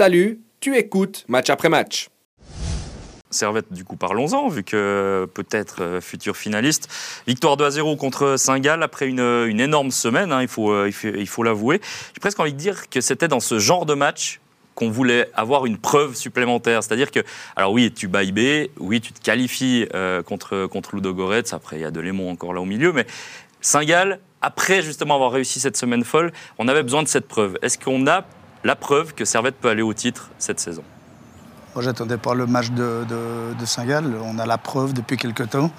Salut, tu écoutes match après match. Servette, du coup, parlons-en, vu que peut-être euh, futur finaliste. Victoire 2 à 0 contre Saint-Gall après une, énorme semaine, hein, il faut euh, il faut l'avouer. J'ai presque envie de dire que c'était dans ce genre de match qu'on voulait avoir une preuve supplémentaire. C'est-à-dire que, alors oui, tu bats IB, oui, tu te qualifies euh, contre, contre Ludogorets, après il y a de Lémon encore là au milieu, mais Saint-Gall, après justement avoir réussi cette semaine folle, on avait besoin de cette preuve. Est-ce qu'on a la preuve que Servette peut aller au titre cette saison moi, j'attendais pas le match de, de, Saint-Gall. On a la preuve depuis quelque temps.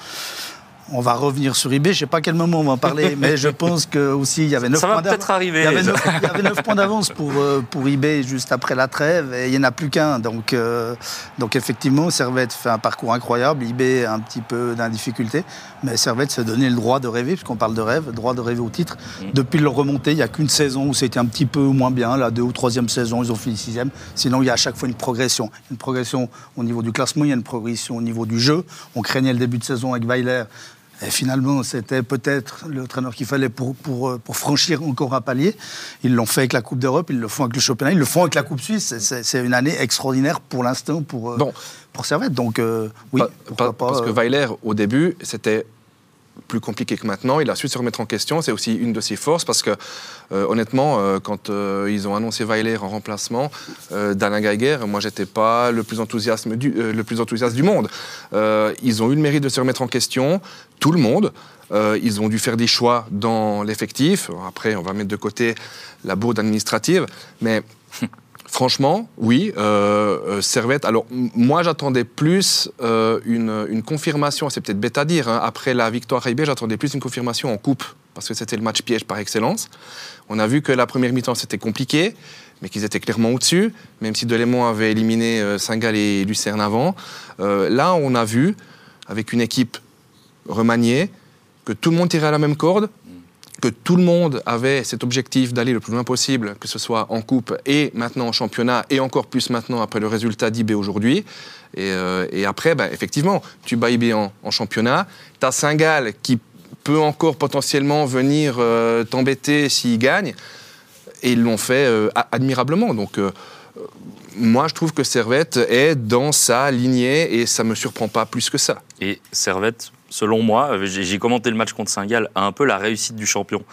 On va revenir sur eBay. Je ne sais pas à quel moment on va en parler, mais je pense que aussi il y avait 9 points d'avance. Il y avait 9, points d'avance pour, euh, pour eBay juste après la trêve et il n'y en a plus qu'un. Donc, euh, donc effectivement, Servette fait un parcours incroyable. eBay a un petit peu d'indificulté, mais Servette s'est donné le droit de rêver, puisqu'on parle de rêve, droit de rêver au titre. Mm. Depuis leur remontée, il n'y a qu'une saison où c'était un petit peu moins bien. La deux ou troisième saison, ils ont fini sixième. Sinon, il y a à chaque fois une progression. Une progression au niveau du classement, il y a une progression au niveau du jeu. On craignait le début de saison avec Weiler et finalement, c'était peut-être le traîneur qu'il fallait pour, pour, euh, pour, franchir encore un palier. Ils l'ont fait avec la Coupe d'Europe, ils le font avec le championnat, ils le font avec la Coupe Suisse. C'est une année extraordinaire pour l'instant pour, euh, pour Servette. Donc, euh, oui, pas, Parce que Weiler, au début, c'était plus compliqué que maintenant. Il a su se remettre en question. C'est aussi une de ses forces parce que, euh, honnêtement, euh, quand euh, ils ont annoncé Weiler en remplacement d'Alain Geiger, moi, j'étais pas le plus, enthousiaste du, le plus enthousiaste du monde. ils ont eu le mérite de se remettre en question, tout le monde. ils ont dû faire des choix dans l'effectif. Après, on va mettre de côté la bourde administrative. Mais Franchement, oui. Euh, euh, Servette. Alors, moi, j'attendais plus euh, une, confirmation. C'est peut-être bête à dire. Hein. après la victoire IB, j'attendais plus une confirmation en coupe parce que c'était le match piège par excellence. On a vu que la première mi-temps c'était compliqué, mais qu'ils étaient clairement au-dessus, même si Delémont avait éliminé Saint-Gall et Lucerne avant. là, on a vu, avec une équipe remaniée, que tout le monde tirait à la même corde, que tout le monde avait cet objectif d'aller le plus loin possible, que ce soit en coupe et maintenant en championnat, et encore plus maintenant après le résultat d'IB aujourd'hui. Et, euh, après, bah, effectivement, tu bats IB en, championnat, tu as Saint-Gall qui peut encore potentiellement venir euh, t'embêter s'il gagne, et ils l'ont fait euh, admirablement. Donc, moi, je trouve que Servette est dans sa lignée et ça ne me surprend pas plus que ça. Et Servette, selon moi, j'ai commenté le match contre Saint-Gall, un peu la réussite du champion.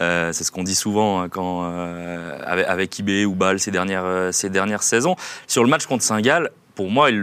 Euh, c'est ce qu'on dit souvent hein, quand, euh, avec, avec IB ou Bâle ces dernières, euh, ces dernières saisons. Sur le match contre Saint-Gall, pour moi, il le